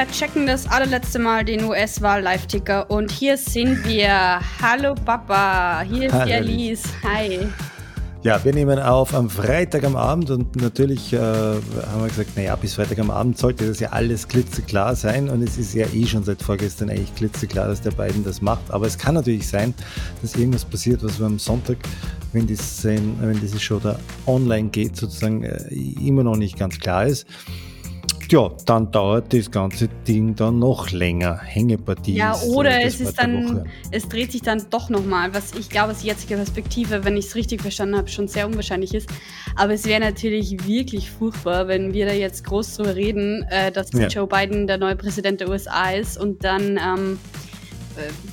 Wir checken das allerletzte Mal den US-Wahl-Live-Ticker und hier sind wir. Hallo Papa, hier ist Hallo, die Alice. Hi. Ja, wir nehmen auf am Freitag am Abend und natürlich äh, haben wir gesagt, naja, bis Freitag am Abend sollte das ja alles klitzeklar sein und es ist ja eh schon seit vorgestern eigentlich klitzeklar, dass der beiden das macht. Aber es kann natürlich sein, dass irgendwas passiert, was wir am Sonntag, wenn, dieses, wenn diese Show da online geht, sozusagen äh, immer noch nicht ganz klar ist. Ja, dann dauert das ganze Ding dann noch länger. Hängepartie. Ja, ist, oder äh, es ist dann, Woche. es dreht sich dann doch nochmal, was ich glaube, aus jetziger Perspektive, wenn ich es richtig verstanden habe, schon sehr unwahrscheinlich ist. Aber es wäre natürlich wirklich furchtbar, wenn wir da jetzt groß drüber reden, äh, dass Ja. Joe Biden der neue Präsident der USA ist und dann ähm, äh,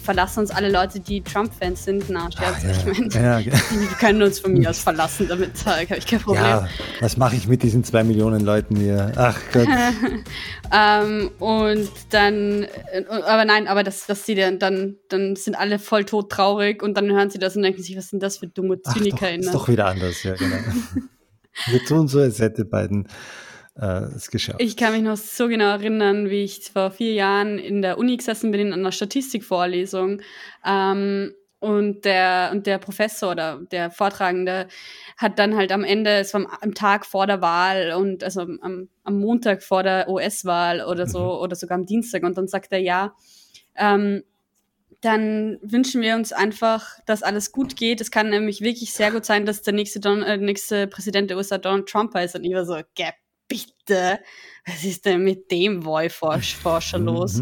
verlassen uns alle Leute, die Trump-Fans sind. Na, Scherz, ja, ich meine, ja, ja. die können uns von mir aus verlassen, damit äh, habe ich kein Problem. Ja, was mache ich mit diesen zwei Millionen Leuten hier? Ach Gott. Ähm, und dann, äh, aber nein, aber das, dass sie dann, dann, dann sind alle voll tot traurig und dann hören sie das und denken sich, was sind das für dumme Ach, doch, ist doch wieder anders, ja, genau. Wir tun so, als hätte Biden äh, es geschafft. Ich kann mich noch so genau erinnern, wie ich vor vier Jahren in der Uni gesessen bin in einer Statistikvorlesung. Ähm, und der, und der Professor oder der Vortragende hat dann halt am Ende, es war am, am Tag vor der Wahl und also am, am Montag vor der US-Wahl oder so, Mhm. oder sogar am Dienstag, und dann sagt er, ja, ähm, dann wünschen wir uns einfach, dass alles gut geht. Es kann nämlich wirklich sehr gut sein, dass der nächste, Don äh, nächste Präsident der USA Donald Trump ist. Und ich war so, geh bitte, was ist denn mit dem Wahlforscher los?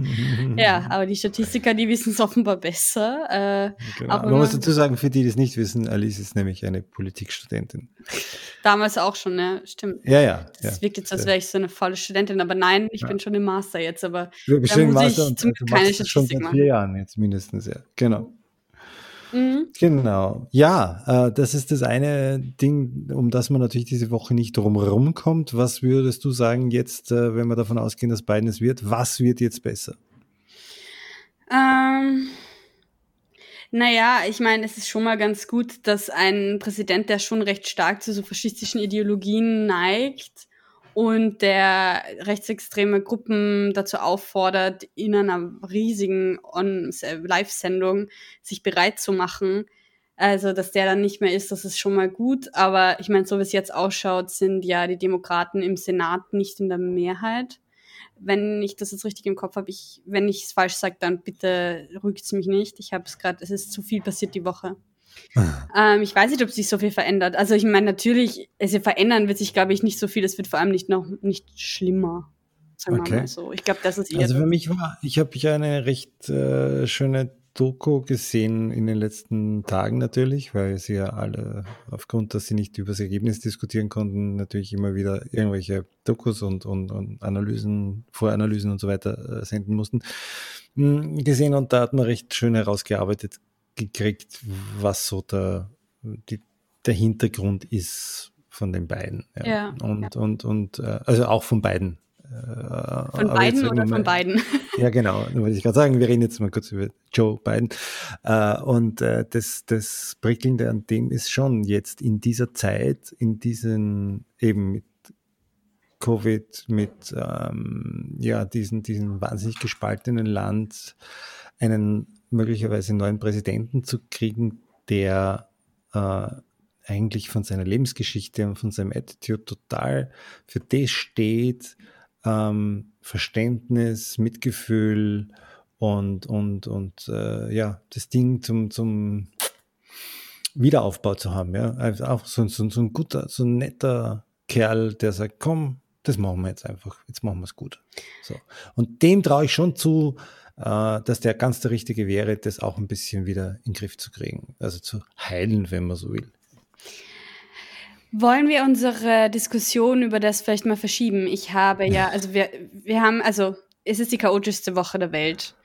Ja, aber die Statistiker, die wissen es offenbar besser. Äh, Genau. aber Man muss man- dazu sagen, für die, die es nicht wissen, Alice ist nämlich eine Politikstudentin. damals auch schon, ne? Stimmt. Ja, ja. ja. Es wirkt jetzt, als wäre ich so eine faule Studentin, aber nein, ich bin schon im Master jetzt, aber Wir bist da muss Master ich und zum du Glück keine das schon Statistik seit machen. vier Jahren jetzt mindestens, ja. Genau. Mhm. Genau. Ja, äh, das ist das eine Ding, um das man natürlich diese Woche nicht drumherum kommt. Was würdest du sagen jetzt, äh, wenn wir davon ausgehen, dass Biden es wird? Was wird jetzt besser? Ähm, naja, ich meine, es ist schon mal ganz gut, dass ein Präsident, der schon recht stark zu so faschistischen Ideologien neigt und der rechtsextreme Gruppen dazu auffordert, in einer riesigen On- Live-Sendung sich bereit zu machen. Also, dass der dann nicht mehr ist, das ist schon mal gut. Aber ich meine, so wie es jetzt ausschaut, sind ja die Demokraten im Senat nicht in der Mehrheit wenn ich das jetzt richtig im Kopf habe, ich, wenn ich es falsch sage, dann bitte rügt mich nicht. Ich habe es gerade, es ist zu viel passiert die Woche. Ähm, ich weiß nicht, ob sich so viel verändert. Also ich meine, natürlich, es verändern wird sich, glaube ich, nicht so viel. Es wird vor allem nicht noch nicht schlimmer. Sagen Okay. wir mal so. Ich glaube, das ist eher. Also für mich war, ich habe ja eine recht äh, schöne Doku gesehen in den letzten Tagen natürlich, weil sie ja alle, aufgrund, dass sie nicht über das Ergebnis diskutieren konnten, natürlich immer wieder irgendwelche Dokus und, und, und Analysen, Voranalysen und so weiter äh, senden mussten, mh, gesehen und da hat man recht schön herausgearbeitet gekriegt, was so der, die, der Hintergrund ist von den beiden. Ja, und, und, und, äh, also auch von beiden. Äh, von beiden oder mal- von beiden? ja, genau. Da wollte ich gerade sagen, wir reden jetzt mal kurz über Joe Biden. Äh, und das, das Prickelnde an dem ist schon jetzt in dieser Zeit, in diesen eben mit Covid, mit ähm, ja, diesen, diesen wahnsinnig gespaltenen Land, einen möglicherweise neuen Präsidenten zu kriegen, der äh, eigentlich von seiner Lebensgeschichte und von seinem Attitude total für das steht, ähm, Verständnis, Mitgefühl und, und, und äh, ja, das Ding zum, zum Wiederaufbau zu haben. Ja? Also auch so, so, so ein guter, so ein netter Kerl, der sagt, komm, das machen wir jetzt einfach, jetzt machen wir es gut. So. Und dem traue ich schon zu, dass der ganz der Richtige wäre, das auch ein bisschen wieder in den Griff zu kriegen. Also zu heilen, wenn man so will. Wollen wir unsere Diskussion über das vielleicht mal verschieben? Ich habe ja, also wir, wir haben, also es ist die chaotischste Woche der Welt.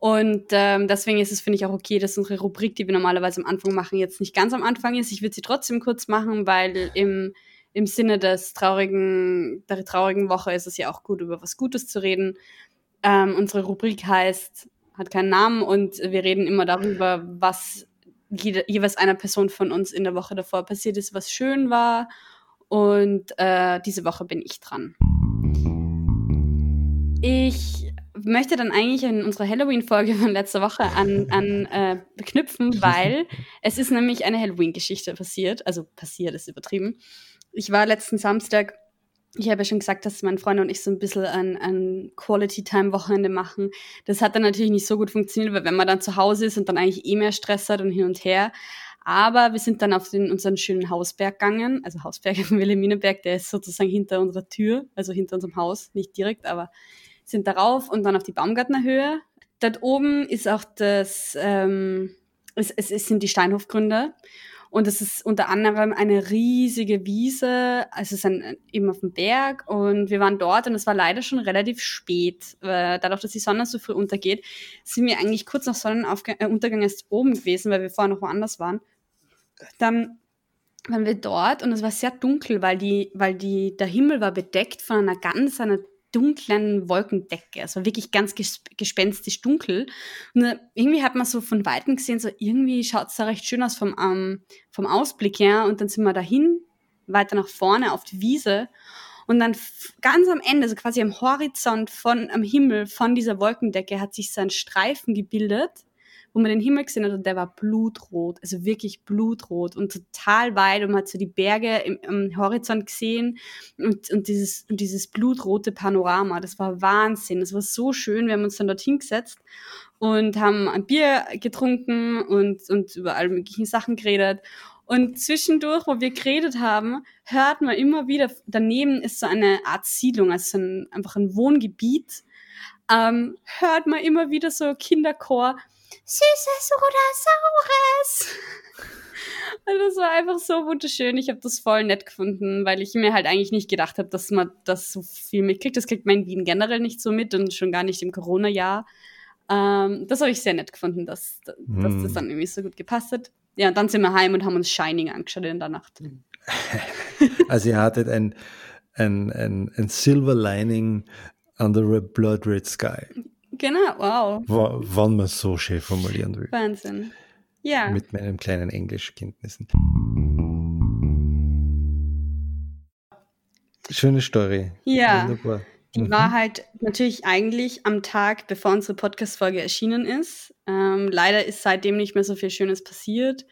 Und ähm, deswegen ist es, finde ich, auch okay, dass unsere Rubrik, die wir normalerweise am Anfang machen, jetzt nicht ganz am Anfang ist. Ich würde sie trotzdem kurz machen, weil im, im Sinne des traurigen, der traurigen Woche ist es ja auch gut, über was Gutes zu reden. Ähm, unsere Rubrik heißt, hat keinen Namen und wir reden immer darüber, was jede, jeweils einer Person von uns in der Woche davor passiert ist, was schön war. Und äh, diese Woche bin ich dran. Ich möchte dann eigentlich in unserer Halloween-Folge von letzter Woche an, an äh, knüpfen, weil es ist nämlich eine Halloween-Geschichte passiert. Also passiert ist übertrieben. Ich war letzten Samstag, ich habe ja schon gesagt, dass mein Freund und ich so ein bisschen ein, ein Quality-Time-Wochenende machen. Das hat dann natürlich nicht so gut funktioniert, weil wenn man dann zu Hause ist und dann eigentlich eh mehr Stress hat und hin und her. Aber wir sind dann auf den, unseren schönen Hausberg gegangen. Also Hausberg im Wilhelminenberg, der ist sozusagen hinter unserer Tür, also hinter unserem Haus, nicht direkt, aber sind darauf und dann auf die Baumgartner Höhe. Dort oben ist auch das, ähm, es, es, es sind die Steinhofgründe. Und es ist unter anderem eine riesige Wiese, also es ist ein, eben auf dem Berg. Und wir waren dort und es war leider schon relativ spät. Dadurch, dass die Sonne so früh untergeht, sind wir eigentlich kurz nach Sonnenuntergang äh, erst oben gewesen, weil wir vorher noch woanders waren. Dann waren wir dort und es war sehr dunkel, weil die, weil die, der Himmel war bedeckt von einer ganz, einer dunklen Wolkendecke. War wirklich ganz gespenstisch dunkel. Und irgendwie hat man so von Weitem gesehen, so irgendwie schaut es da recht schön aus vom, ähm, vom Ausblick her. Und dann sind wir dahin, weiter nach vorne auf die Wiese. Und dann ganz am Ende, so quasi am Horizont von, am Himmel von dieser Wolkendecke hat sich so ein Streifen gebildet wo man den Himmel gesehen hat und der war blutrot, also wirklich blutrot und total weit und man hat so die Berge im, im Horizont gesehen und, und, dieses, und dieses blutrote Panorama, das war Wahnsinn, das war so schön, wir haben uns dann dorthin gesetzt und haben ein Bier getrunken und, und über alle möglichen Sachen geredet. Und zwischendurch, wo wir geredet haben, hört man immer wieder, daneben ist so eine Art Siedlung, also ein, einfach ein Wohngebiet, ähm, hört man immer wieder so Kinderchor, Süßes oder Saures. Und das war einfach so wunderschön. Ich habe das voll nett gefunden, weil ich mir halt eigentlich nicht gedacht habe, dass man das so viel mitkriegt. Das kriegt man in Wien generell nicht so mit und schon gar nicht im Corona-Jahr. Ähm, das habe ich sehr nett gefunden, dass, dass hm. das dann irgendwie so gut gepasst hat. Ja, und dann sind wir heim und haben uns Shining angeschaut in der Nacht. Also ihr hattet ein, ein, ein, ein Silver Lining under a blood red sky. Genau, wow. Wann man so schön formulieren will. Wahnsinn. Ja. Mit meinen kleinen Englischkenntnissen. Schöne Story. Ja. Wunderbar. Die mhm. war halt natürlich eigentlich am Tag, bevor unsere Podcast-Folge erschienen ist. Ähm, leider ist seitdem nicht mehr so viel Schönes passiert.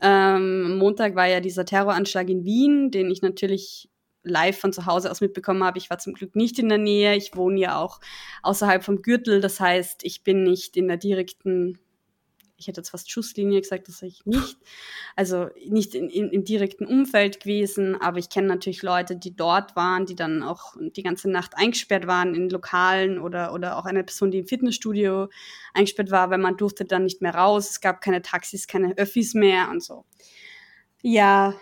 Ähm, Montag war ja dieser Terroranschlag in Wien, den ich natürlich live von zu Hause aus mitbekommen habe. Ich war zum Glück nicht in der Nähe. Ich wohne ja auch außerhalb vom Gürtel. Das heißt, ich bin nicht in der direkten, ich hätte jetzt fast Schusslinie gesagt, das sage ich nicht. Also nicht in, in, im direkten Umfeld gewesen, aber ich kenne natürlich Leute, die dort waren, die dann auch die ganze Nacht eingesperrt waren in Lokalen oder, oder auch eine Person, die im Fitnessstudio eingesperrt war, weil man durfte dann nicht mehr raus. Es gab keine Taxis, keine Öffis mehr und so. Ja,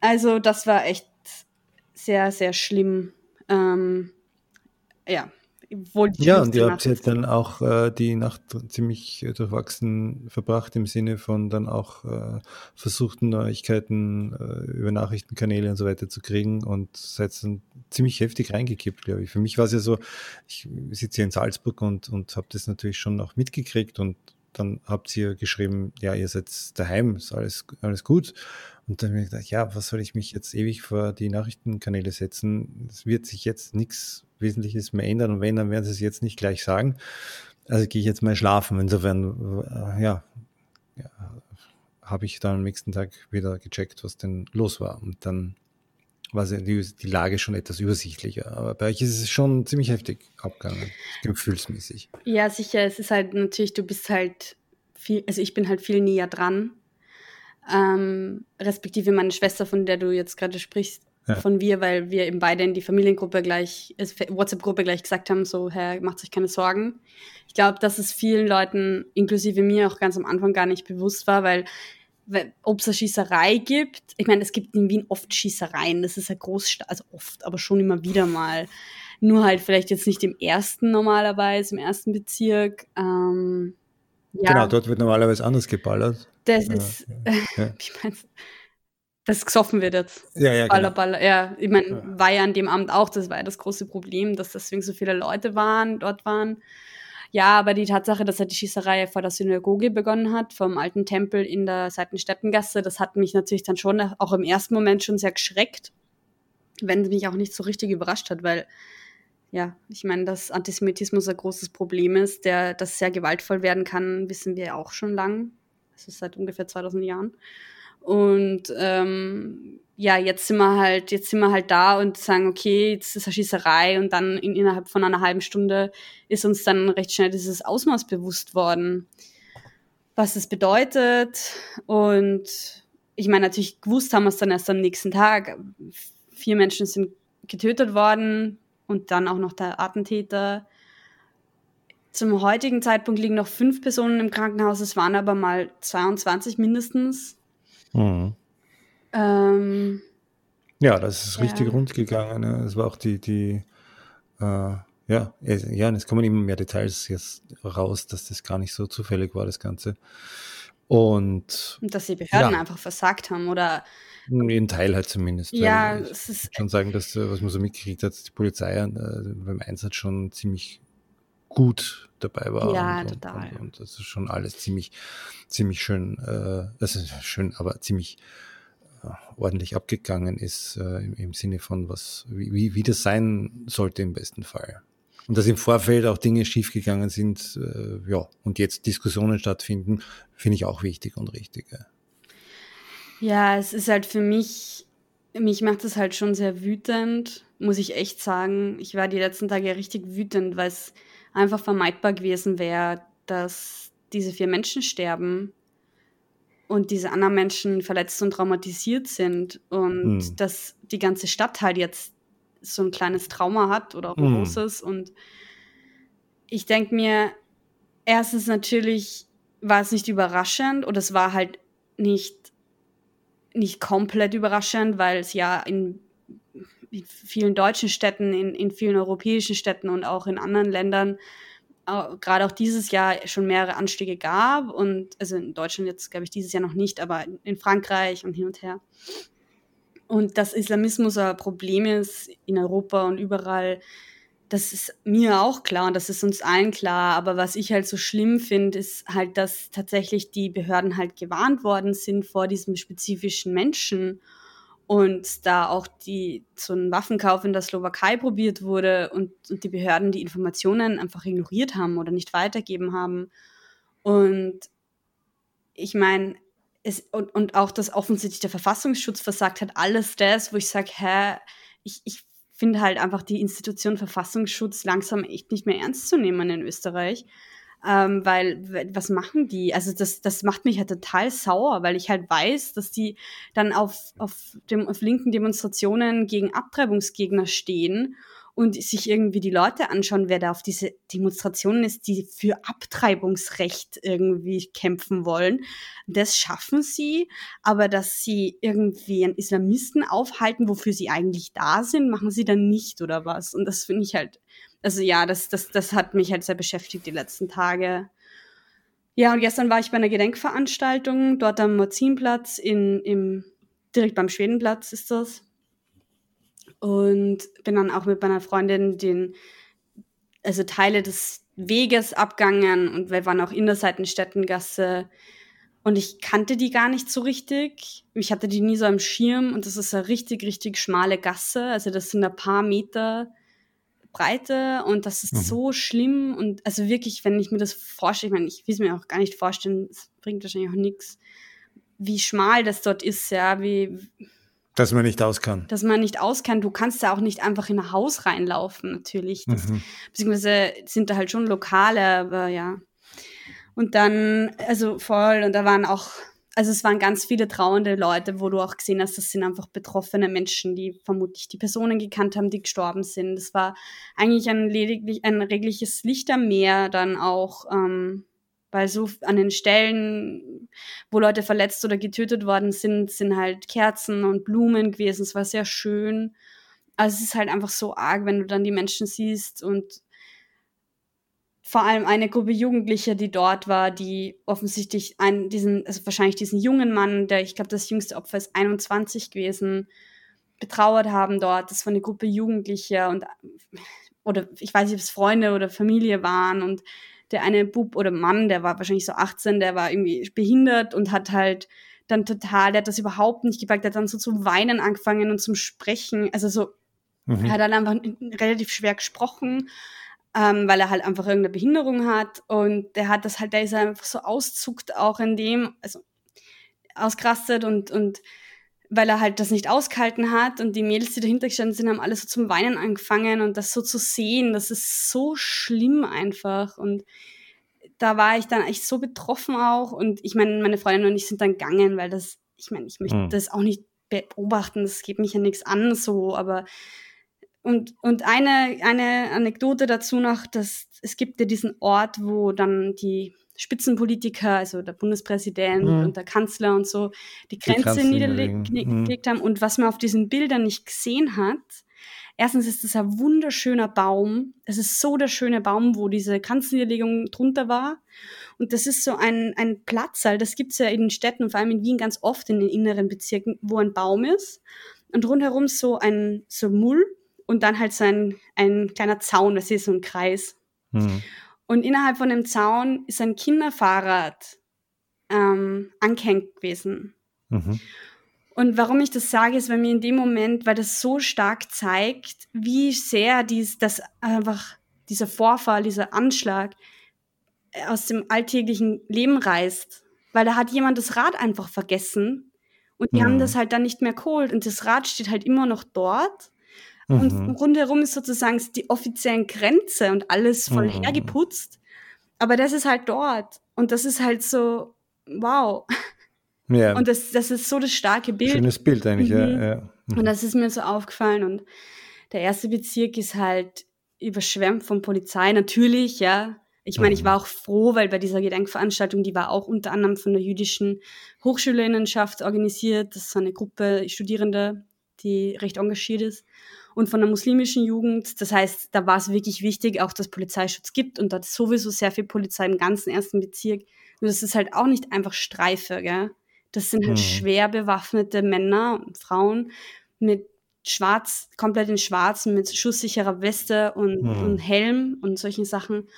also das war echt sehr, sehr schlimm. Ähm, ja, ja, und ihr habt jetzt dann auch äh, die Nacht ziemlich durchwachsen verbracht im Sinne von dann auch äh, versuchten Neuigkeiten äh, über Nachrichtenkanäle und so weiter zu kriegen und seid dann ziemlich heftig reingekippt, glaube ich. Für mich war es ja so, ich sitze hier in Salzburg und, und habe das natürlich schon auch mitgekriegt und dann habt ihr geschrieben, ja, ihr seid daheim, ist alles, alles gut. Und dann habe ich gedacht, ja, was soll ich mich jetzt ewig vor die Nachrichtenkanäle setzen? Es wird sich jetzt nichts Wesentliches mehr ändern und wenn, dann werden sie es jetzt nicht gleich sagen. Also gehe ich jetzt mal schlafen. Insofern, äh, ja, ja habe ich dann am nächsten Tag wieder gecheckt, was denn los war. Und dann war die, die Lage schon etwas übersichtlicher. Aber bei euch ist es schon ziemlich heftig abgegangen, gefühlsmäßig. Ja, sicher. Es ist halt natürlich, du bist halt viel, also ich bin halt viel näher dran ähm, respektive meine Schwester, von der du jetzt gerade sprichst, ja. von wir, weil wir eben beide in die Familiengruppe gleich, WhatsApp-Gruppe gleich gesagt haben, so, Herr, macht sich keine Sorgen. Ich glaube, dass es vielen Leuten, inklusive mir, auch ganz am Anfang gar nicht bewusst war, weil ob es eine Schießerei gibt, ich meine, es gibt in Wien oft Schießereien, das ist ja Großstadt, also oft, aber schon immer wieder mal. Nur halt vielleicht jetzt nicht im ersten normalerweise, im ersten Bezirk. Ähm, ja. Genau, dort wird normalerweise anders geballert. Das ja, ist, ja. ich meine, das gesoffen wird jetzt. Ja, ja, baller, genau. baller. Ja, ich meine, war ja an dem Abend auch, das war ja das große Problem, dass deswegen so viele Leute waren, dort waren. Ja, aber die Tatsache, dass er die Schießerei vor der Synagoge begonnen hat, vom alten Tempel in der Seitensteppengasse, das hat mich natürlich dann schon auch im ersten Moment schon sehr geschreckt, wenn es mich auch nicht so richtig überrascht hat, weil ja, ich meine, dass Antisemitismus ein großes Problem ist, der das sehr gewaltvoll werden kann, wissen wir auch schon lang. Ist seit ungefähr 2000 Jahren. Und ähm, ja, jetzt sind wir halt, jetzt sind wir halt da und sagen, okay, jetzt ist eine Schießerei und dann in, innerhalb von einer halben Stunde ist uns dann recht schnell dieses Ausmaß bewusst worden, was es bedeutet. Und ich meine, natürlich gewusst haben wir es dann erst am nächsten Tag. Vier Menschen sind getötet worden und dann auch noch der Attentäter. Zum heutigen Zeitpunkt liegen noch fünf Personen im Krankenhaus, es waren aber mal 22 mindestens. Mhm. Ähm, ja, das ist ja. richtig rund gegangen. Es war auch die, die äh, ja, ja, es kommen immer mehr Details jetzt raus, dass das gar nicht so zufällig war, das Ganze. Und, Und dass die Behörden ja. einfach versagt haben oder in Teil halt zumindest. Ja, es ist. Schon sagen, dass, äh, was man so mitgekriegt hat, die Polizei äh, beim Einsatz schon ziemlich gut dabei war. Ja, und, total. Und, und, das ist schon alles ziemlich, ziemlich schön, äh, also schön, aber ziemlich äh, ordentlich abgegangen ist äh, im, im, Sinne von was, wie, wie das sein sollte im besten Fall. Und dass im Vorfeld auch Dinge schiefgegangen sind, äh, ja, und jetzt Diskussionen stattfinden, finde ich auch wichtig und richtig. Ja. Ja, es ist halt für mich, mich macht es halt schon sehr wütend, muss ich echt sagen. Ich war die letzten Tage richtig wütend, weil es einfach vermeidbar gewesen wäre, dass diese vier Menschen sterben und diese anderen Menschen verletzt und traumatisiert sind und hm. dass die ganze Stadt halt jetzt so ein kleines Trauma hat oder auch ein hm. großes. Und ich denke mir, erstens natürlich war es nicht überraschend oder es war halt nicht nicht komplett überraschend, weil es ja in, in vielen deutschen Städten, in, in vielen europäischen Städten und auch in anderen Ländern gerade auch dieses Jahr schon mehrere Anstiege gab und also in Deutschland jetzt glaube ich dieses Jahr noch nicht, aber in Frankreich und hin und her. Und dass Islamismus ein Problem ist in Europa und überall, das ist mir auch klar und das ist uns allen klar. Aber was ich halt so schlimm finde, ist halt, dass tatsächlich die Behörden halt gewarnt worden sind vor diesem spezifischen Menschen und da auch die so ein Waffenkauf in der Slowakei probiert wurde und, und die Behörden die Informationen einfach ignoriert haben oder nicht weitergeben haben. Und ich meine, es, und, und auch, dass offensichtlich der Verfassungsschutz versagt hat, alles das, wo ich sage, hä, ich, ich finde halt einfach die Institution Verfassungsschutz langsam echt nicht mehr ernst zu nehmen in Österreich. Ähm, weil, was machen die? Also das, das macht mich halt total sauer, weil ich halt weiß, dass die dann auf, auf, dem, auf linken Demonstrationen gegen Abtreibungsgegner stehen und sich irgendwie die Leute anschauen, wer da auf diese Demonstrationen ist, die für Abtreibungsrecht irgendwie kämpfen wollen. Das schaffen sie, aber dass sie irgendwie einen Islamisten aufhalten, wofür sie eigentlich da sind, machen sie dann nicht oder was. Und das finde ich halt, also ja, das, das, das hat mich halt sehr beschäftigt die letzten Tage. Ja, und gestern war ich bei einer Gedenkveranstaltung dort am Mozinplatz in, im, direkt beim Schwedenplatz ist das und bin dann auch mit meiner Freundin den, also Teile des Weges abgangen und wir waren auch in der Seitenstättengasse und ich kannte die gar nicht so richtig. Ich hatte die nie so am Schirm und das ist eine richtig, richtig schmale Gasse. Also das sind ein paar Meter Breite und das ist mhm. so schlimm und also wirklich, wenn ich mir das vorstelle, ich meine, ich will es mir auch gar nicht vorstellen, es bringt wahrscheinlich auch nichts, wie schmal das dort ist, ja, wie dass man nicht aus kann. Dass man nicht aus kann. Du kannst da auch nicht einfach in ein Haus reinlaufen, natürlich. Das, mhm. Beziehungsweise sind da halt schon Lokale, aber ja. Und dann, also voll, und da waren auch, also es waren ganz viele trauernde Leute, wo du auch gesehen hast, das sind einfach betroffene Menschen, die vermutlich die Personen gekannt haben, die gestorben sind. Das war eigentlich ein lediglich ein regliches Lichtermeer dann auch. Ähm, weil so an den Stellen, wo Leute verletzt oder getötet worden sind, sind halt Kerzen und Blumen gewesen. Es war sehr schön. Also es ist halt einfach so arg, wenn du dann die Menschen siehst und vor allem eine Gruppe Jugendlicher, die dort war, die offensichtlich einen, diesen, also wahrscheinlich diesen jungen Mann, der, ich glaube, das jüngste Opfer ist 21 gewesen, betrauert haben dort. Das war eine Gruppe Jugendlicher und, oder ich weiß nicht, ob es Freunde oder Familie waren und der eine Bub oder Mann, der war wahrscheinlich so 18, der war irgendwie behindert und hat halt dann total, der hat das überhaupt nicht gepackt, der hat dann so zu weinen angefangen und zum Sprechen, also so Mhm. Er hat dann einfach relativ schwer gesprochen, ähm, weil er halt einfach irgendeine Behinderung hat. Und der hat das halt, der ist einfach so auszuckt auch in dem, also ausgerastet und, und weil er halt das nicht ausgehalten hat und die Mädels, die dahinter gestanden sind, haben alle so zum Weinen angefangen und das so zu sehen, das ist so schlimm einfach und da war ich dann echt so betroffen auch und ich meine, meine Freundin und ich sind dann gegangen, weil das, ich meine, ich möchte mhm. das auch nicht beobachten, das geht mich ja nichts an so, aber und, und eine, eine Anekdote dazu noch, dass es gibt ja diesen Ort, wo dann die Spitzenpolitiker, also der Bundespräsident mhm. und der Kanzler und so, die Grenze die niedergelegt mhm. haben. Und was man auf diesen Bildern nicht gesehen hat, erstens ist das ein wunderschöner Baum. Es ist so der schöne Baum, wo diese Kanzlerlegung drunter war. Und das ist so ein, ein Platz, das gibt es ja in den Städten und vor allem in Wien ganz oft in den inneren Bezirken, wo ein Baum ist. Und rundherum so ein so Mull und dann halt so ein, ein kleiner Zaun, das ist so ein Kreis. Mhm. Und innerhalb von dem Zaun ist ein Kinderfahrrad ähm, angehängt gewesen. Mhm. Und warum ich das sage, ist, weil mir in dem Moment, weil das so stark zeigt, wie sehr dies, das einfach dieser Vorfall, dieser Anschlag äh, aus dem alltäglichen Leben reißt. Weil da hat jemand das Rad einfach vergessen und die mhm. haben das halt dann nicht mehr geholt und das Rad steht halt immer noch dort Mhm. Und rundherum ist sozusagen die offiziellen Grenze und alles voll mhm. hergeputzt. Aber das ist halt dort. Und das ist halt so, wow. Ja. Und das, das ist so das starke Bild. Schönes Bild eigentlich, mhm. ja. ja. Mhm. Und das ist mir so aufgefallen. Und der erste Bezirk ist halt überschwemmt von Polizei, natürlich, ja. Ich meine, ich war auch froh, weil bei dieser Gedenkveranstaltung, die war auch unter anderem von der jüdischen Hochschülerinnenschaft organisiert. Das ist eine Gruppe Studierende, die recht engagiert ist und von der muslimischen Jugend. Das heißt, da war es wirklich wichtig, auch dass Polizeischutz gibt und da hat sowieso sehr viel Polizei im ganzen ersten Bezirk. Nur das ist halt auch nicht einfach Streife, gell? Das sind halt mhm. schwer bewaffnete Männer und Frauen mit schwarz, komplett in schwarz, mit schusssicherer Weste und, mhm. und Helm und solchen Sachen.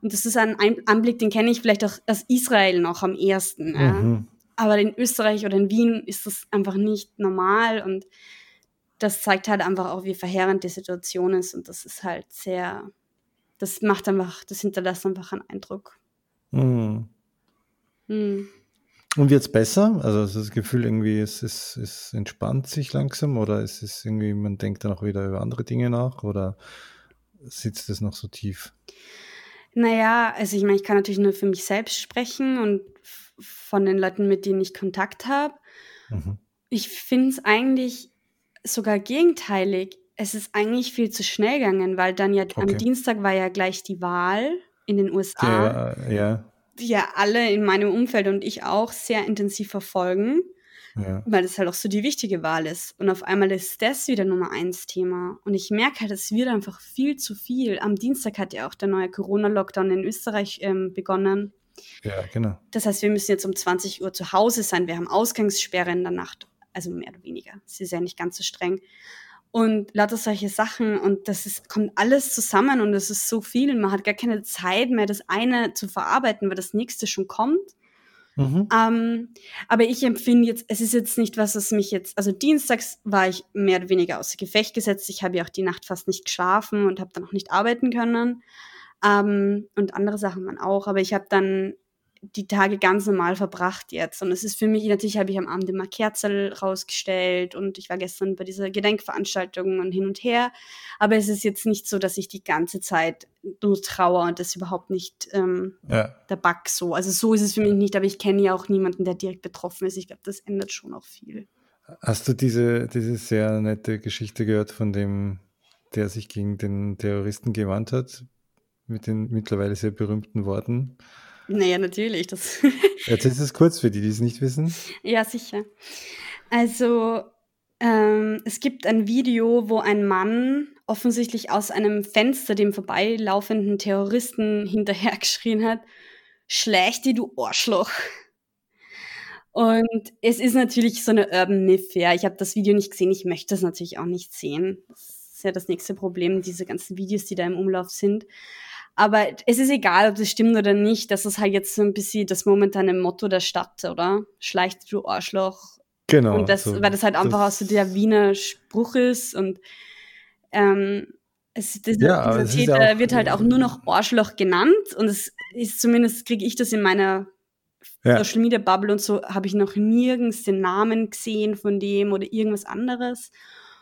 Und das ist ein Anblick, den kenne ich vielleicht auch aus Israel noch am ersten. Mhm. Ja. Aber in Österreich oder in Wien ist das einfach nicht normal und das zeigt halt einfach auch, wie verheerend die Situation ist und das ist halt sehr, das macht einfach, das hinterlässt einfach einen Eindruck. Mhm. Mhm. Und wird es besser? Also das Gefühl irgendwie, es, es, es entspannt sich langsam oder ist es irgendwie, man denkt dann auch wieder über andere Dinge nach oder sitzt es noch so tief? Naja, also ich meine, ich kann natürlich nur für mich selbst sprechen und von den Leuten, mit denen ich Kontakt habe. Mhm. Ich finde es eigentlich sogar gegenteilig. Es ist eigentlich viel zu schnell gegangen, weil dann ja okay. am Dienstag war ja gleich die Wahl in den USA. Ja, ja. Die ja alle in meinem Umfeld und ich auch sehr intensiv verfolgen. Ja. Weil das halt auch so die wichtige Wahl ist. Und auf einmal ist das wieder Nummer eins Thema. Und ich merke halt, es wird einfach viel zu viel. Am Dienstag hat ja auch der neue Corona-Lockdown in Österreich ähm, begonnen. Ja, genau. Das heißt, wir müssen jetzt um 20 Uhr zu Hause sein. Wir haben Ausgangssperre in der Nacht also mehr oder weniger. Sie ist ja nicht ganz so streng. Und lauter solche Sachen und das ist, kommt alles zusammen und es ist so viel und man hat gar keine Zeit mehr, das eine zu verarbeiten, weil das nächste schon kommt. Mhm. Ähm, aber ich empfinde jetzt, es ist jetzt nicht was, was mich jetzt, also dienstags war ich mehr oder weniger außer Gefecht gesetzt. Ich habe ja auch die Nacht fast nicht geschlafen und habe dann auch nicht arbeiten können. Ähm, und andere Sachen man auch. Aber ich habe dann die Tage ganz normal verbracht jetzt. Und es ist für mich, natürlich habe ich am Abend immer Kerzel rausgestellt und ich war gestern bei dieser Gedenkveranstaltung und hin und her. Aber es ist jetzt nicht so, dass ich die ganze Zeit nur trauer und das überhaupt nicht ähm, ja. der Bug so. Also so ist es für mich nicht, aber ich kenne ja auch niemanden, der direkt betroffen ist. Ich glaube, das ändert schon auch viel. Hast du diese, diese sehr nette Geschichte gehört von dem, der sich gegen den Terroristen gewandt hat, mit den mittlerweile sehr berühmten Worten? Naja, natürlich. Das Erzählst du es kurz für die, die es nicht wissen? Ja, sicher. Also, ähm, es gibt ein Video, wo ein Mann offensichtlich aus einem Fenster dem vorbeilaufenden Terroristen hinterhergeschrien hat, schleich die, du Arschloch. Und es ist natürlich so eine Urban Myth, ja. Ich habe das Video nicht gesehen, ich möchte es natürlich auch nicht sehen. Das ist ja das nächste Problem, diese ganzen Videos, die da im Umlauf sind. Aber es ist egal, ob das stimmt oder nicht. Das ist halt jetzt so ein bisschen das momentane Motto der Stadt, oder? Schleicht du Arschloch. Genau. Und das, so, weil das halt einfach das aus so der Wiener Spruch ist und Ähm, es, dieser, ja, dieser Täter ja auch, wird halt auch nur noch Arschloch genannt und es ist zumindest, kriege ich das in meiner ja. Social Media Bubble und so, habe ich noch nirgends den Namen gesehen von dem oder irgendwas anderes.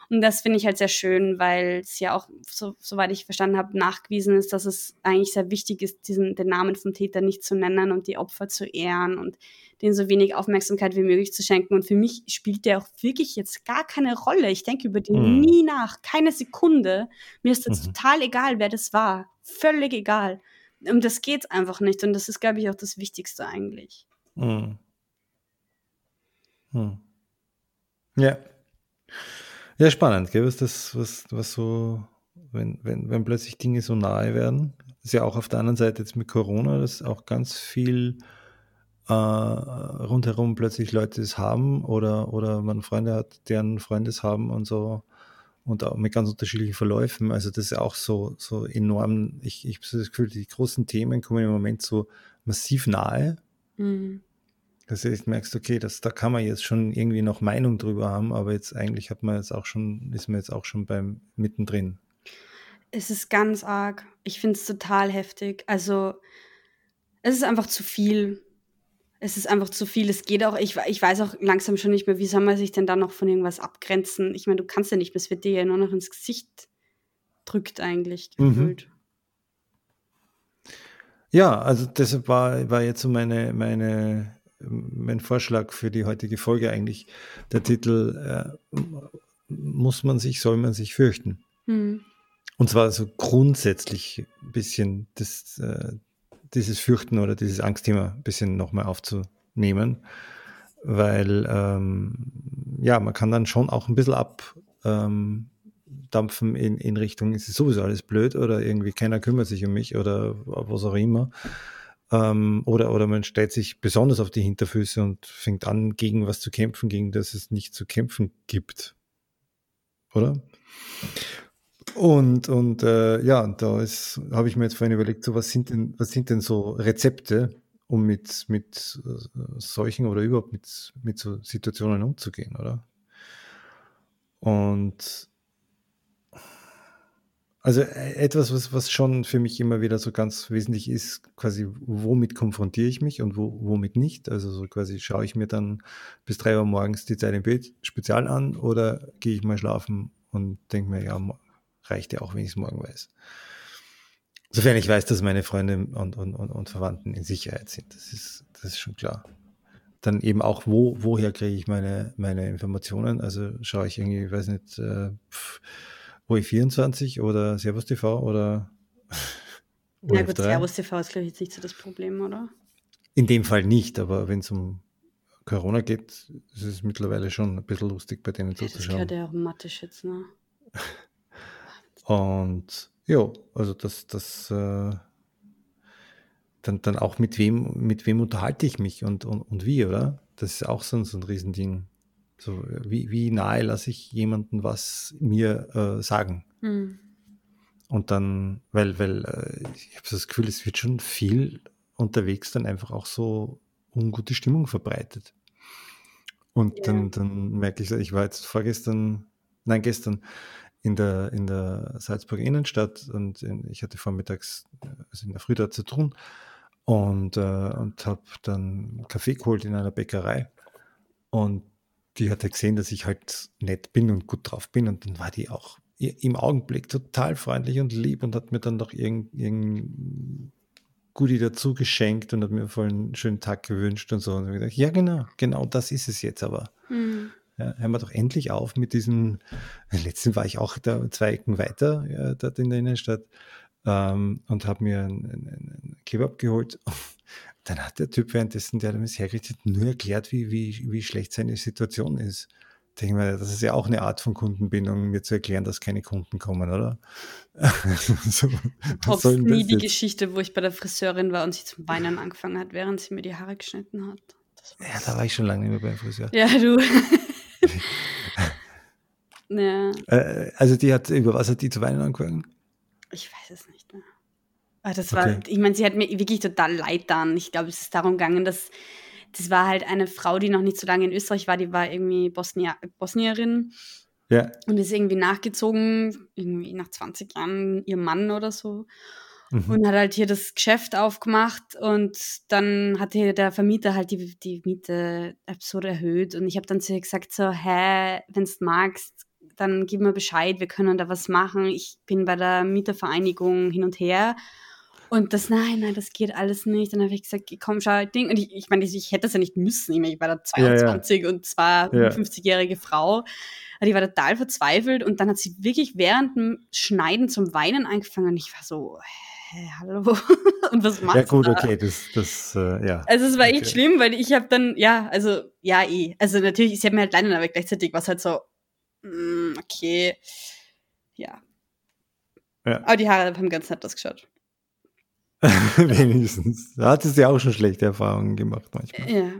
Und das finde ich halt sehr schön, weil es ja auch, so, soweit ich verstanden habe, nachgewiesen ist, dass es eigentlich sehr wichtig ist, diesen, den Namen vom Täter nicht zu nennen und die Opfer zu ehren und denen so wenig Aufmerksamkeit wie möglich zu schenken. Und für mich spielt der auch wirklich jetzt gar keine Rolle. Ich denke über den mhm. nie nach, keine Sekunde. Mir ist das mhm. total egal, wer das war. Völlig egal. Um das geht einfach nicht. Und das ist, glaube ich, auch das Wichtigste eigentlich. Mhm. Hm. Ja. Ja, spannend, gell? Was das, was, was so, wenn, wenn, wenn plötzlich Dinge so nahe werden. Das ist ja auch auf der anderen Seite jetzt mit Corona, dass auch ganz viel äh, rundherum plötzlich Leute es haben oder, oder man Freunde hat, deren Freunde es haben und so und auch mit ganz unterschiedlichen Verläufen. Also das ist auch so, so enorm. Ich, ich habe das Gefühl, die großen Themen kommen im Moment so massiv nahe. Mhm dass du merkst, okay, das, da kann man jetzt schon irgendwie noch Meinung drüber haben, aber jetzt eigentlich hat man jetzt auch schon, ist man jetzt auch schon beim mittendrin. Es ist ganz arg. Ich finde es total heftig. Also, es ist einfach zu viel. Es ist einfach zu viel. Es geht auch, ich, ich weiß auch langsam schon nicht mehr, wie soll man sich denn da noch von irgendwas abgrenzen? Ich meine, du kannst ja nicht, das wird dir ja nur noch ins Gesicht drückt eigentlich mhm. gefühlt. Mhm. Ja, also deshalb war, war jetzt so meine, meine mein Vorschlag für die heutige Folge eigentlich der Titel äh, Muss man sich, soll man sich fürchten? Mhm. Und zwar so grundsätzlich ein bisschen das, äh, dieses Fürchten oder dieses Angstthema ein bisschen nochmal aufzunehmen, weil ähm, ja, man kann dann schon auch ein bisschen abdampfen ähm, in, in Richtung, ist es sowieso alles blöd oder irgendwie keiner kümmert sich um mich oder was auch immer. Ähm, oder, oder man stellt sich besonders auf die Hinterfüße und fängt an, gegen was zu kämpfen, gegen das es nicht zu kämpfen gibt. Oder? Und, und äh, ja, da habe ich mir jetzt vorhin überlegt, so was sind denn, was sind denn so Rezepte, um mit, mit äh, solchen oder überhaupt mit, mit so Situationen umzugehen, oder? Und also äh, etwas, was, was schon für mich immer wieder so ganz wesentlich ist, quasi, womit konfrontiere ich mich und wo, womit nicht. Also so quasi schaue ich mir dann bis drei Uhr morgens die Zeit im Bett spezial an oder gehe ich mal schlafen und denke mir, ja, reicht ja auch, wenn ich es morgen weiß. Sofern ich weiß, dass meine Freunde und, und, und, und Verwandten in Sicherheit sind. Das ist, das ist schon klar. Dann eben auch, wo, woher kriege ich meine, meine Informationen? Also schaue ich irgendwie, weiß nicht, äh, pff, OE24 oder Servus TV oder Ja gut, Servus TV ist, glaube ich, jetzt nicht so das Problem, oder? In dem Fall nicht, aber wenn es um Corona geht, ist es mittlerweile schon ein bisschen lustig, bei denen ja, zuzuschauen. Das gehört ja auch Mathe jetzt, ne? Und ja, also das, das äh, dann, dann auch mit wem, mit wem unterhalte ich mich und, und, und wie, oder? Das ist auch so, so ein Riesending. So, wie, wie nahe lasse ich jemanden was mir äh, sagen? Mhm. Und dann, weil, weil äh, ich habe das Gefühl, es wird schon viel unterwegs dann einfach auch so ungute Stimmung verbreitet. Und ja. dann, dann merke ich, ich war jetzt vorgestern, nein, gestern in der, in der Salzburger Innenstadt und in, ich hatte vormittags, also in der Früh da zu tun und, äh, und habe dann Kaffee geholt in einer Bäckerei. Und die hat ja gesehen, dass ich halt nett bin und gut drauf bin und dann war die auch im Augenblick total freundlich und lieb und hat mir dann noch irgendein irgend Goodie dazu geschenkt und hat mir voll einen schönen Tag gewünscht und so. Und ich gedacht, ja, genau, genau das ist es jetzt aber. Mhm. Ja, hören wir doch endlich auf mit diesem. Letzten war ich auch da zwei Ecken weiter, ja, dort in der Innenstadt, ähm, und habe mir einen, einen Kebab geholt dann hat der Typ währenddessen, der das hergerichtet, nur erklärt, wie, wie, wie schlecht seine Situation ist. Ich denke mal, das ist ja auch eine Art von Kundenbindung, mir zu erklären, dass keine Kunden kommen, oder? so, soll nie die jetzt? Geschichte, wo ich bei der Friseurin war und sie zum Weinen angefangen hat, während sie mir die Haare geschnitten hat. Ja, da war ich schon lange nicht mehr beim Friseur. Ja, du. ja. Äh, also die hat, über was hat die zu weinen angefangen? Ich weiß es nicht mehr. Ah, das war, okay. ich meine, sie hat mir wirklich total leid dann. Ich glaube, es ist darum gegangen, dass das war halt eine Frau, die noch nicht so lange in Österreich war, die war irgendwie Bosnier, Bosnierin Ja. Und ist irgendwie nachgezogen, irgendwie nach 20 Jahren ihr Mann oder so. Mhm. Und hat halt hier das Geschäft aufgemacht und dann hat hier der Vermieter halt die, die Miete absurd erhöht. Und ich habe dann zu ihr gesagt, so, hä, wenn du magst, dann gib mir Bescheid, wir können da was machen. Ich bin bei der Mietervereinigung hin und her. Und das, nein, nein, das geht alles nicht. Dann habe ich gesagt, komm, schau, Ding. Und ich, ich meine, ich, hätte das ja nicht müssen. Ich, meine, ich war da 22 ja, ja. und zwar ja. 50-jährige Frau. Die war total verzweifelt und dann hat sie wirklich während dem Schneiden zum Weinen angefangen. Und ich war so, hä, hallo? und was macht Ja gut, da? okay, das, das, äh, ja. Also es war okay. echt schlimm, weil ich habe dann, ja, also, ja eh. Also natürlich, sie hat mir halt leiden, aber gleichzeitig war es halt so, mm, okay, ja. ja. Aber die Haare haben ganz nett ausgeschaut. Wenigstens. Da hattest du ja auch schon schlechte Erfahrungen gemacht manchmal. Ja.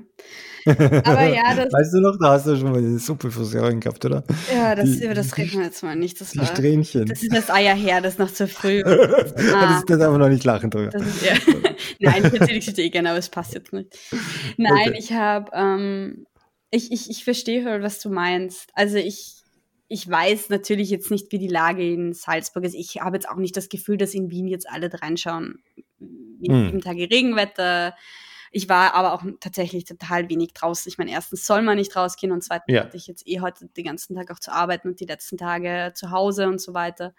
Aber ja, das. Weißt du noch, da hast du schon mal eine super Fusion gehabt, oder? Ja, das, die, über das reden wir jetzt mal nicht. Das die war, Strähnchen. Das ist das Eier her, das ist noch zu früh. ah, das, das aber noch nicht lachen drüber. Ist, ja. Nein, ich erzähle die Geschichte eh gerne, aber es passt jetzt nicht. Nein, okay. ich habe, ähm, ich, ich, ich verstehe was du meinst. Also ich, ich weiß natürlich jetzt nicht, wie die Lage in Salzburg ist. Ich habe jetzt auch nicht das Gefühl, dass in Wien jetzt alle reinschauen. Wie hm. sieben Tage Regenwetter. Ich war aber auch tatsächlich total wenig draußen. Ich meine, erstens soll man nicht rausgehen und zweitens ja. hatte ich jetzt eh heute den ganzen Tag auch zu arbeiten und die letzten Tage zu Hause und so weiter.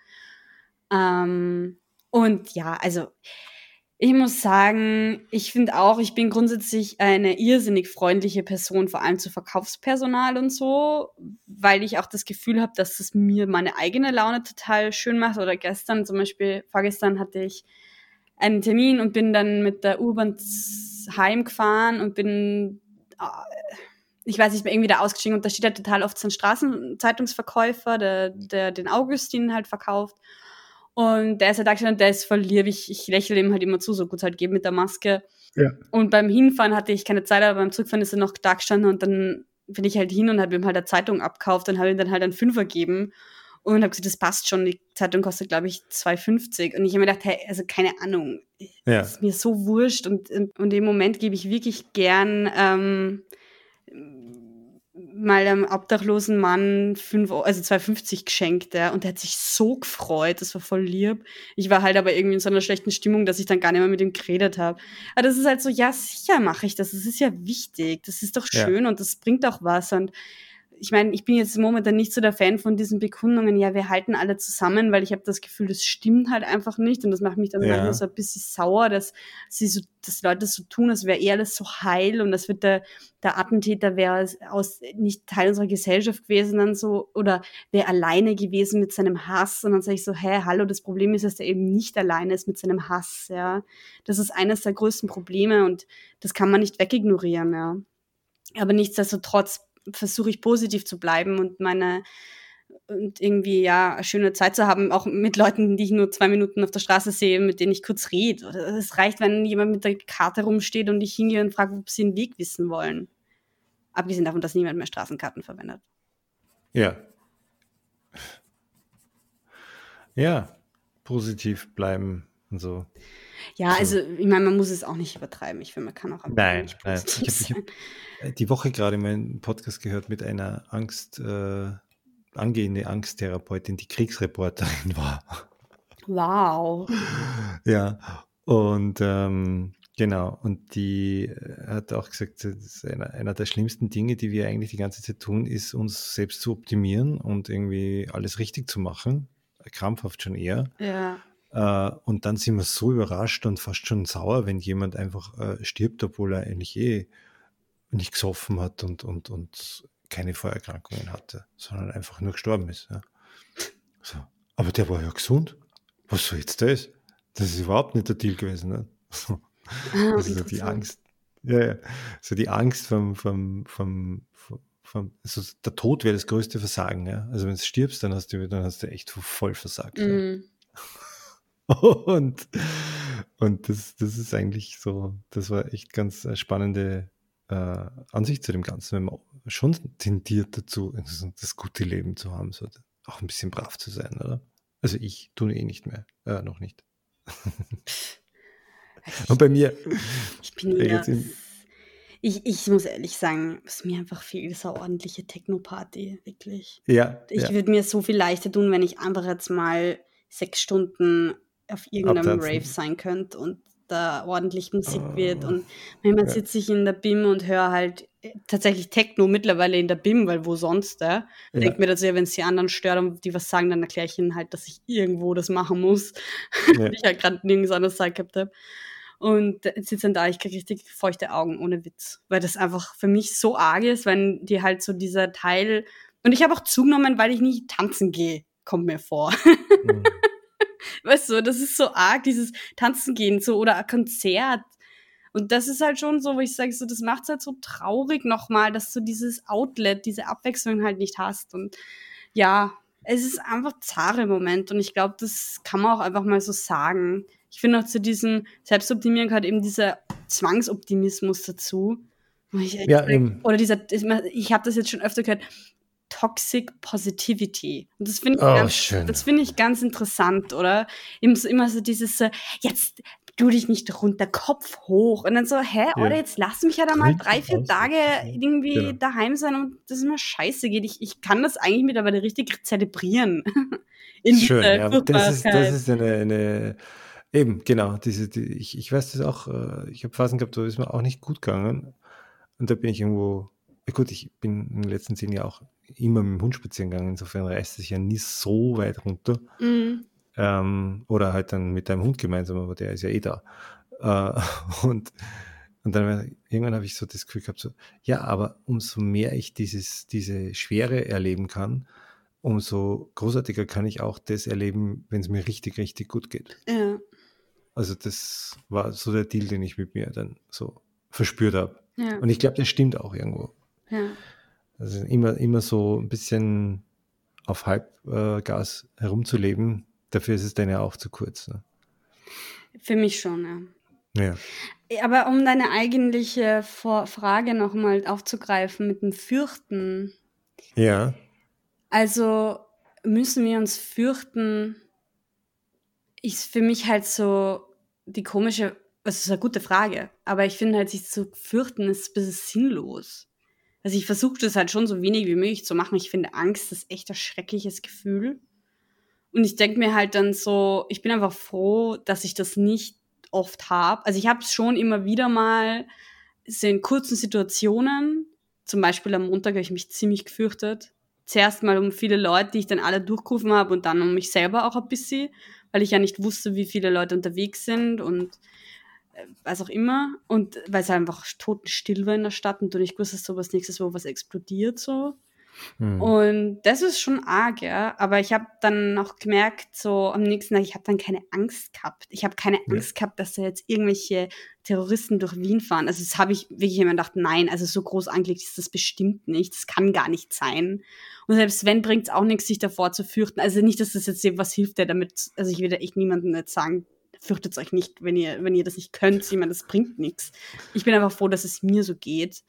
Ähm, und ja, also ich muss sagen, ich finde auch, ich bin grundsätzlich eine irrsinnig freundliche Person, vor allem zu Verkaufspersonal und so, weil ich auch das Gefühl habe, dass es mir meine eigene Laune total schön macht. Oder gestern zum Beispiel, vorgestern hatte ich einen Termin und bin dann mit der U-Bahn heimgefahren und bin, äh, ich weiß nicht mehr, irgendwie da ausgestiegen und da steht ja total oft so ein Straßenzeitungsverkäufer, der, der den Augustin halt verkauft. Und der ist halt da gestanden, der ist voll lieb. Ich, ich lächle ihm halt immer zu, so gut halt geht mit der Maske. Ja. Und beim Hinfahren hatte ich keine Zeit, aber beim Zurückfahren ist er noch da gestanden und dann bin ich halt hin und habe ihm halt eine Zeitung abkauft und habe ihm dann halt einen Fünfer gegeben und habe gesagt, das passt schon. Die Zeitung kostet, glaube ich, 2,50. Und ich habe mir gedacht, hey, also keine Ahnung, ja. ist mir so wurscht. Und, und im Moment gebe ich wirklich gern ähm, mal einem obdachlosen Mann fünf, also 2,50 geschenkt, ja, und der hat sich so gefreut, das war voll lieb. Ich war halt aber irgendwie in so einer schlechten Stimmung, dass ich dann gar nicht mehr mit ihm geredet habe. Aber das ist halt so, ja, sicher mache ich das, das ist ja wichtig, das ist doch schön ja. und das bringt auch was und ich meine, ich bin jetzt momentan nicht so der Fan von diesen Bekundungen, ja, wir halten alle zusammen, weil ich habe das Gefühl, das stimmt halt einfach nicht und das macht mich dann ja. manchmal so ein bisschen sauer, dass sie so, dass Leute so tun, als wäre eh alles so heil und das wird der, der Attentäter wäre aus nicht Teil unserer Gesellschaft gewesen dann so oder wäre alleine gewesen mit seinem Hass und dann sage ich so, hä, hallo, das Problem ist, dass er eben nicht alleine ist mit seinem Hass, ja. Das ist eines der größten Probleme und das kann man nicht wegignorieren, ja. Aber nichtsdestotrotz versuche ich positiv zu bleiben und meine und irgendwie ja eine schöne Zeit zu haben, auch mit Leuten, die ich nur zwei Minuten auf der Straße sehe, mit denen ich kurz rede. Es reicht, wenn jemand mit der Karte rumsteht und ich hingehe und frage, ob sie den Weg wissen wollen. Abgesehen davon, dass niemand mehr Straßenkarten verwendet. Ja. Ja, positiv bleiben und so. Ja, also ich meine, man muss es auch nicht übertreiben. Ich finde, man kann auch Nein, nicht nein. Ich habe hab die Woche gerade meinen Podcast gehört mit einer Angst, äh, angehende Angsttherapeutin, die Kriegsreporterin war. Wow. Ja, und ähm, genau, und die hat auch gesagt, einer, einer der schlimmsten Dinge, die wir eigentlich die ganze Zeit tun, ist uns selbst zu optimieren und irgendwie alles richtig zu machen. Krampfhaft schon eher. Ja. Äh, und dann sind wir so überrascht und fast schon sauer, wenn jemand einfach äh, stirbt, obwohl er eigentlich eh nicht gesoffen hat und, und, und keine Vorerkrankungen hatte, sondern einfach nur gestorben ist. Ja. So. Aber der war ja gesund. Was soll jetzt das? Das ist überhaupt nicht der Deal gewesen. Ne? So. Ah, das ist so die Angst. Ja, ja. So die Angst vom, vom, vom, vom also der Tod wäre das größte Versagen. Ja? Also wenn du stirbst, dann hast du, dann hast du echt voll versagt. Mhm. Ja. Und, und das, das ist eigentlich so, das war echt ganz spannende äh, Ansicht zu dem Ganzen, wenn man schon tendiert dazu, das gute Leben zu haben, so auch ein bisschen brav zu sein, oder? Also ich tue eh nicht mehr, äh, noch nicht. und bei mir. Ich bin ja, Ich, ich muss ehrlich sagen, was mir einfach fehlt, ist eine ordentliche Techno-Party, wirklich. Ja. Ich ja. würde mir so viel leichter tun, wenn ich einfach jetzt mal sechs Stunden auf irgendeinem Abtanzen. Rave sein könnte und da ordentlich Musik Ah, wird. Und manchmal ja. sitze ich in der BIM und höre halt äh, tatsächlich Techno mittlerweile in der BIM, weil wo sonst, ja? Ja. Denke mir, dass ja, wenn es die anderen stört und die was sagen, dann erkläre ich ihnen halt, dass ich irgendwo das machen muss. Ja. ich halt gerade nirgends anders Zeit gehabt habe. Und jetzt sitze dann da, ich kriege richtig feuchte Augen, ohne Witz. Weil das einfach für mich so arg ist, wenn die halt so dieser Teil. Und ich habe auch zugenommen, weil ich nicht tanzen gehe, kommt mir vor. Mhm. Weißt du, das ist so arg, dieses Tanzen gehen, so oder ein Konzert. Und das ist halt schon so, wo ich sage, so, das macht es halt so traurig nochmal, dass du dieses Outlet, diese Abwechslung halt nicht hast. Und ja, es ist einfach zahre im Moment. Und ich glaube, das kann man auch einfach mal so sagen. Ich finde auch zu diesem Selbstoptimieren gehört eben dieser Zwangsoptimismus dazu. Ich Ja, eben. Oder dieser, ich habe das jetzt schon öfter gehört, Toxic Positivity. Und das finde ich, Oh, ganz, das finde ich ganz interessant, oder? Immer so dieses, jetzt du dich nicht runter, Kopf hoch. Und dann so, hä, Ja. oder jetzt lass mich ja da mal drei, vier. Tage irgendwie Genau. daheim sein und das ist mir scheiße geht. Ich, ich kann das eigentlich mittlerweile richtig zelebrieren. Schön, ja. Das ist, das ist eine, eine eben, genau, diese, die, ich, ich weiß das auch, äh, ich habe Phasen gehabt, da ist mir auch nicht gut gegangen. Und da bin ich irgendwo, gut, ich bin in den letzten zehn Jahren auch immer mit dem Hund spazieren gegangen, insofern reißt es sich ja nie so weit runter. Mhm. Ähm, oder halt dann mit deinem Hund gemeinsam, aber der ist ja eh da. Äh, und, und dann irgendwann habe ich so das Gefühl gehabt, so, ja, aber umso mehr ich dieses, diese Schwere erleben kann, umso großartiger kann ich auch das erleben, wenn es mir richtig, richtig gut geht. Ja, Also das war so der Deal, den ich mit mir dann so verspürt habe. ja, Und ich glaube, das stimmt auch irgendwo. ja. Also immer, immer so ein bisschen auf Halbgas äh, herumzuleben, dafür ist es dann ja auch zu kurz. Ne? Für mich schon, ja. Ja. Aber um deine eigentliche Vor Frage nochmal aufzugreifen mit dem Fürchten. Ja. Also müssen wir uns fürchten, ist für mich halt so die komische, das ist eine gute Frage, aber ich finde halt, sich zu fürchten ist ein bisschen sinnlos. Also ich versuche das halt schon so wenig wie möglich zu machen. Ich finde Angst ist echt ein schreckliches Gefühl. Und ich denke mir halt dann so, ich bin einfach froh, dass ich das nicht oft habe. Also ich habe es schon immer wieder mal so in kurzen Situationen. Zum Beispiel am Montag habe ich mich ziemlich gefürchtet. Zuerst mal um viele Leute, die ich dann alle durchgerufen habe und dann um mich selber auch ein bisschen, weil ich ja nicht wusste, wie viele Leute unterwegs sind und was auch immer. Und weil es einfach totenstill war in der Stadt und du nicht gewusst hast, so was nächstes, wo was explodiert so. Hm. Und das ist schon arg, ja. Aber ich habe dann auch gemerkt, so am nächsten Tag, ich habe dann keine Angst gehabt. Ich habe keine Ja. Angst gehabt, dass da jetzt irgendwelche Terroristen durch Wien fahren. Also das habe ich wirklich immer gedacht, nein, also so groß angelegt ist das bestimmt nicht. Das kann gar nicht sein. Und selbst wenn, bringt es auch nichts, sich davor zu fürchten. Also nicht, dass das jetzt was hilft, der damit, also ich will da echt niemandem jetzt sagen, fürchtet euch nicht, wenn ihr, wenn ihr das nicht könnt. Ich meine, das bringt nichts. Ich bin einfach froh, dass es mir so geht.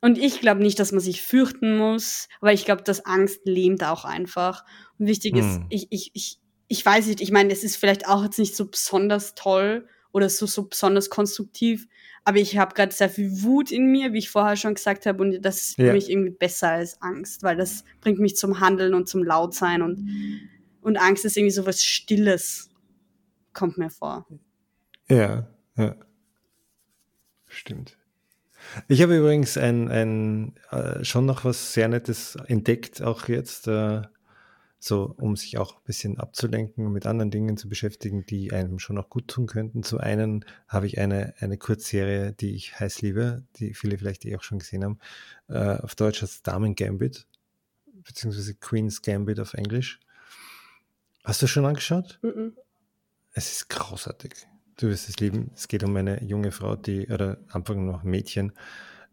Und ich glaube nicht, dass man sich fürchten muss, aber ich glaube, dass Angst lähmt auch einfach. Und wichtig ist, Hm. ich, ich, ich, ich weiß nicht, ich meine, es ist vielleicht auch jetzt nicht so besonders toll oder so, so besonders konstruktiv, aber ich habe gerade sehr viel Wut in mir, wie ich vorher schon gesagt habe, und das ist für Ja. mich irgendwie besser als Angst, weil das bringt mich zum Handeln und zum Lautsein und, und Angst ist irgendwie so was Stilles, kommt mir vor. Ja, ja. Stimmt. Ich habe übrigens ein, ein äh, schon noch was sehr Nettes entdeckt, auch jetzt, äh, so um sich auch ein bisschen abzulenken und mit anderen Dingen zu beschäftigen, die einem schon auch gut tun könnten. Zum einen habe ich eine, eine Kurzserie, die ich heiß liebe, die viele vielleicht eh auch schon gesehen haben. Äh, auf Deutsch heißt es Damen Gambit, beziehungsweise Queen's Gambit auf Englisch. Hast du schon angeschaut? Mhm. Es ist großartig. Du wirst es lieben. Es geht um eine junge Frau, die, oder Anfang noch Mädchen,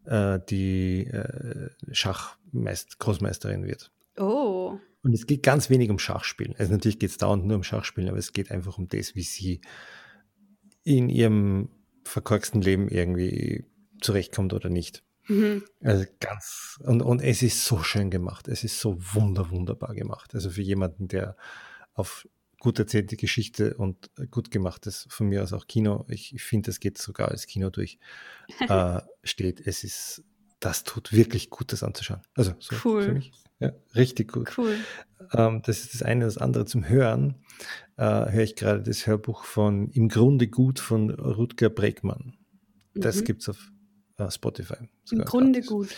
äh, die äh, Schachmeist Großmeisterin wird. Oh. Und es geht ganz wenig um Schachspielen. Also natürlich geht es dauernd nur um Schachspielen, aber es geht einfach um das, wie sie in ihrem verkorksten Leben irgendwie zurechtkommt oder nicht. Mhm. Also ganz, und, und es ist so schön gemacht. Es ist so wunder, wunderbar gemacht. Also für jemanden, der auf gut erzählte Geschichte und gut gemachtes, von mir aus auch Kino. Ich, ich finde, das geht sogar als Kino durch, äh, steht. Es ist, das tut wirklich gut, das anzuschauen. Also so Cool. für mich. Ja, richtig gut. Cool. Ähm, das ist das eine. Das andere zum Hören äh, höre ich gerade das Hörbuch von Im Grunde gut von Rutger Bregmann. Das Mhm. gibt es auf äh, Spotify. Im Grunde gratis. gut.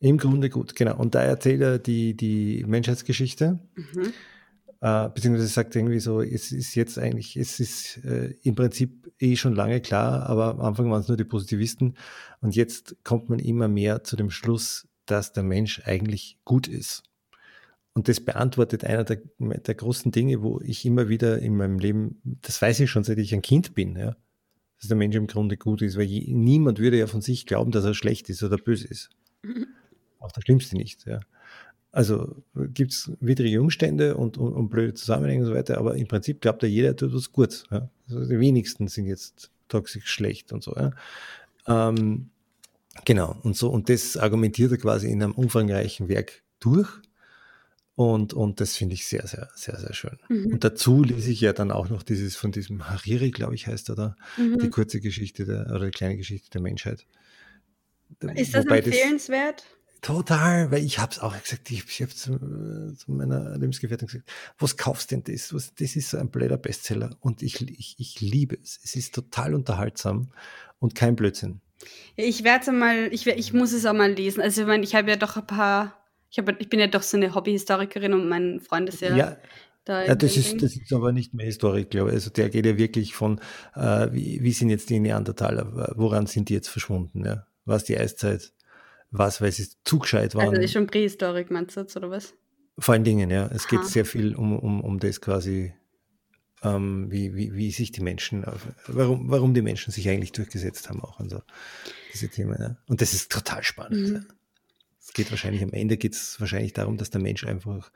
Im Grunde gut, genau. Und da erzählt er die, die Menschheitsgeschichte, Mhm. Äh, beziehungsweise sagt irgendwie so, es ist jetzt eigentlich, es ist äh, im Prinzip eh schon lange klar, aber am Anfang waren es nur die Positivisten und jetzt kommt man immer mehr zu dem Schluss, dass der Mensch eigentlich gut ist. Und das beantwortet einer der, der großen Dinge, wo ich immer wieder in meinem Leben, das weiß ich schon, seit ich ein Kind bin, ja, dass der Mensch im Grunde gut ist, weil je, niemand würde ja von sich glauben, dass er schlecht ist oder böse ist. Auch der Schlimmste nicht, ja. Also gibt es widrige Umstände und, und, und blöde Zusammenhänge und so weiter, aber im Prinzip glaubt ja jeder, er tut was Gutes. Ja? Also die wenigsten sind jetzt toxisch schlecht und so. Ja? Ähm, genau, und so, und das argumentiert er quasi in einem umfangreichen Werk durch. Und, und das finde ich sehr, sehr, sehr, sehr schön. Mhm. Und dazu lese ich ja dann auch noch dieses von diesem Hariri, glaube ich, heißt er da, die Mhm. kurze Geschichte der, oder die kleine Geschichte der Menschheit. Ist das Wobei empfehlenswert? Total, weil ich habe es auch gesagt, ich, ich habe zu, äh, zu meiner Lebensgefährtin gesagt, was kaufst denn das? Was, das ist so ein blöder Bestseller und ich, ich, ich liebe es. Es ist total unterhaltsam und kein Blödsinn. Ja, Ich werde mal, ich, ich muss es auch mal lesen. Also ich meine, ich habe ja doch ein paar, ich, hab, ich bin ja doch so eine Hobbyhistorikerin und mein Freund ist ja, Ja, da. ja das, ist, das ist aber nicht mehr Historik, glaube ich. Also der geht ja wirklich von, äh, wie, wie sind jetzt die Neandertaler, woran sind die jetzt verschwunden? Ja? Was die Eiszeit? Was, weil sie zu gescheit waren? Also ist schon Prähistorik, meinst du jetzt, oder was? Vor allen Dingen, ja. Es geht Aha. sehr viel um, um, um das quasi, ähm, wie, wie, wie sich die Menschen, auf- warum, warum die Menschen sich eigentlich durchgesetzt haben, auch und so. Diese Themen. Ja. Und das ist total spannend. Mhm. Ja. Es geht wahrscheinlich, am Ende geht es wahrscheinlich darum, dass der Mensch einfach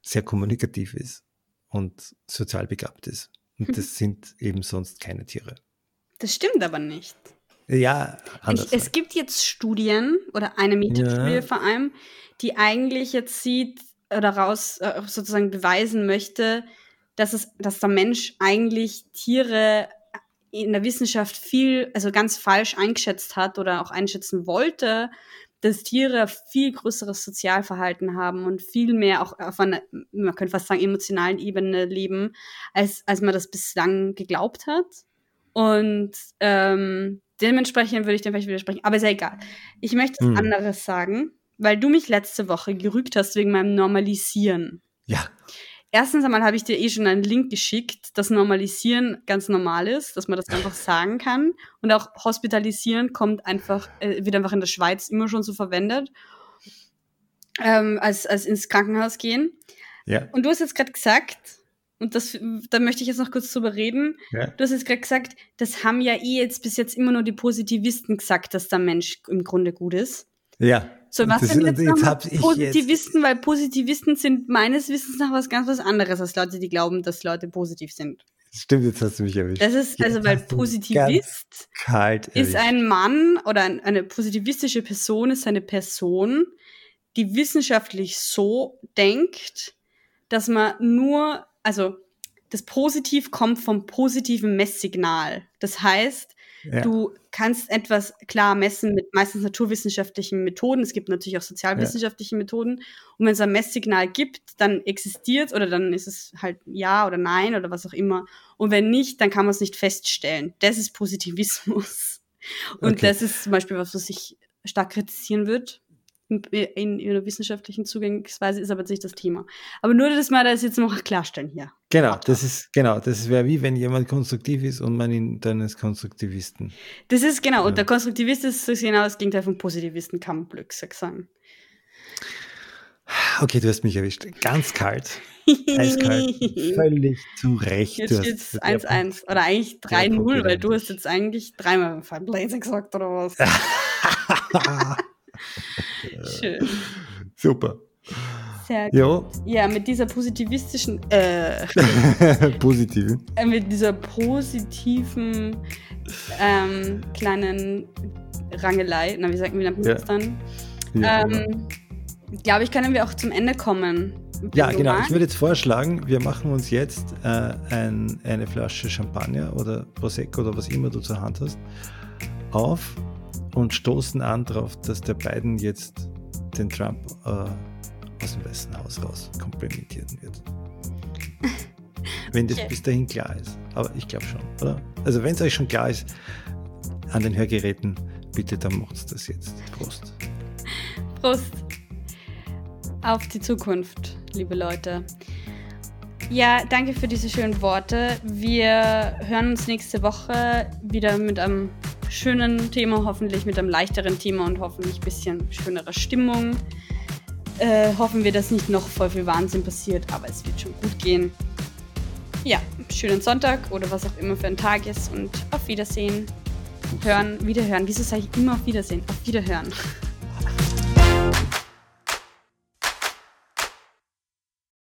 sehr kommunikativ ist und sozial begabt ist. Und das sind eben sonst keine Tiere. Das stimmt aber nicht. Ja, anders. Ich, es gibt jetzt Studien oder eine Metastudie Ja. vor allem, die eigentlich jetzt sieht oder raus äh, sozusagen beweisen möchte, dass es, dass der Mensch eigentlich Tiere in der Wissenschaft viel, also ganz falsch eingeschätzt hat oder auch einschätzen wollte, dass Tiere viel größeres Sozialverhalten haben und viel mehr auch auf einer, man könnte fast sagen, emotionalen Ebene leben, als, als man das bislang geglaubt hat. Und ähm, dementsprechend würde ich dem vielleicht widersprechen. Aber ist ja egal. Ich möchte Hm. anderes sagen, weil du mich letzte Woche gerügt hast wegen meinem Normalisieren. ja, Erstens einmal habe ich dir eh schon einen Link geschickt, dass Normalisieren ganz normal ist, dass man das einfach sagen kann. Und auch Hospitalisieren kommt einfach, äh, wird einfach in der Schweiz immer schon so verwendet, ähm, als, als ins Krankenhaus gehen. ja, Und du hast jetzt gerade gesagt, und das, da möchte ich jetzt noch kurz drüber reden, ja. du hast jetzt gerade gesagt, das haben ja eh jetzt bis jetzt immer nur die Positivisten gesagt, dass der Mensch im Grunde gut ist. Ja. So, was sind jetzt, jetzt ich jetzt- Positivisten? Weil Positivisten sind meines Wissens nach was ganz was anderes als Leute, die glauben, dass Leute positiv sind. Stimmt, jetzt hast du mich erwischt. Das ist, Jetzt also, weil Positivist ist ein Mann oder ein, eine positivistische Person ist eine Person, die wissenschaftlich so denkt, dass man nur, also das Positiv kommt vom positiven Messsignal. Das heißt, ja. du kannst etwas klar messen mit meistens naturwissenschaftlichen Methoden. Es gibt natürlich auch sozialwissenschaftliche Methoden. Und wenn es ein Messsignal gibt, dann existiert es oder dann ist es halt ja oder nein oder was auch immer. Und wenn nicht, dann kann man es nicht feststellen. Das ist Positivismus. Und Okay. das ist zum Beispiel was, was ich stark kritisieren wird. In, in ihrer wissenschaftlichen Zugänglichkeitsweise ist aber nicht das Thema. Aber nur, dass wir das jetzt noch klarstellen hier. Genau, das ist, genau, das wäre wie wenn jemand konstruktiv ist und man ihn dann als Konstruktivisten. Das ist genau, Ja. und der Konstruktivist ist so genau das Gegenteil vom Positivisten, kann man blöd gesagt sagen. Okay, du hast mich erwischt. Ganz kalt. Eiskalt. Völlig zu Recht. Jetzt steht es der 1-1 oder eigentlich der Punkt 3-0, geht weil du hast jetzt eigentlich dreimal Blase gesagt oder was. Schön. Super. Sehr gut. Ja, Ja, mit dieser positivistischen, äh, positive. äh, mit dieser positiven ähm, kleinen Rangelei, na, wie sagt man das dann? Ja, ähm, glaube ich, können wir auch zum Ende kommen. Ja, genau. Ich würde jetzt vorschlagen, wir machen uns jetzt äh, ein, eine Flasche Champagner oder Prosecco oder was immer du zur Hand hast auf und stoßen an darauf, dass der Biden jetzt den Trump äh, aus dem Weißen Haus raus komplimentieren wird. wenn das okay. bis dahin klar ist. Aber ich glaube schon, oder? Also wenn es euch schon klar ist, an den Hörgeräten, bitte dann macht das jetzt. Prost. Prost. Auf die Zukunft, liebe Leute. Ja, danke für diese schönen Worte. Wir hören uns nächste Woche wieder mit einem schönen Thema, hoffentlich mit einem leichteren Thema und hoffentlich ein bisschen schönerer Stimmung. Äh, hoffen wir, dass nicht noch voll viel Wahnsinn passiert, aber es wird schon gut gehen. Ja, schönen Sonntag oder was auch immer für ein Tag ist und auf Wiedersehen. Hören, wiederhören. Wieso sage ich immer auf Wiedersehen? Auf Wiederhören.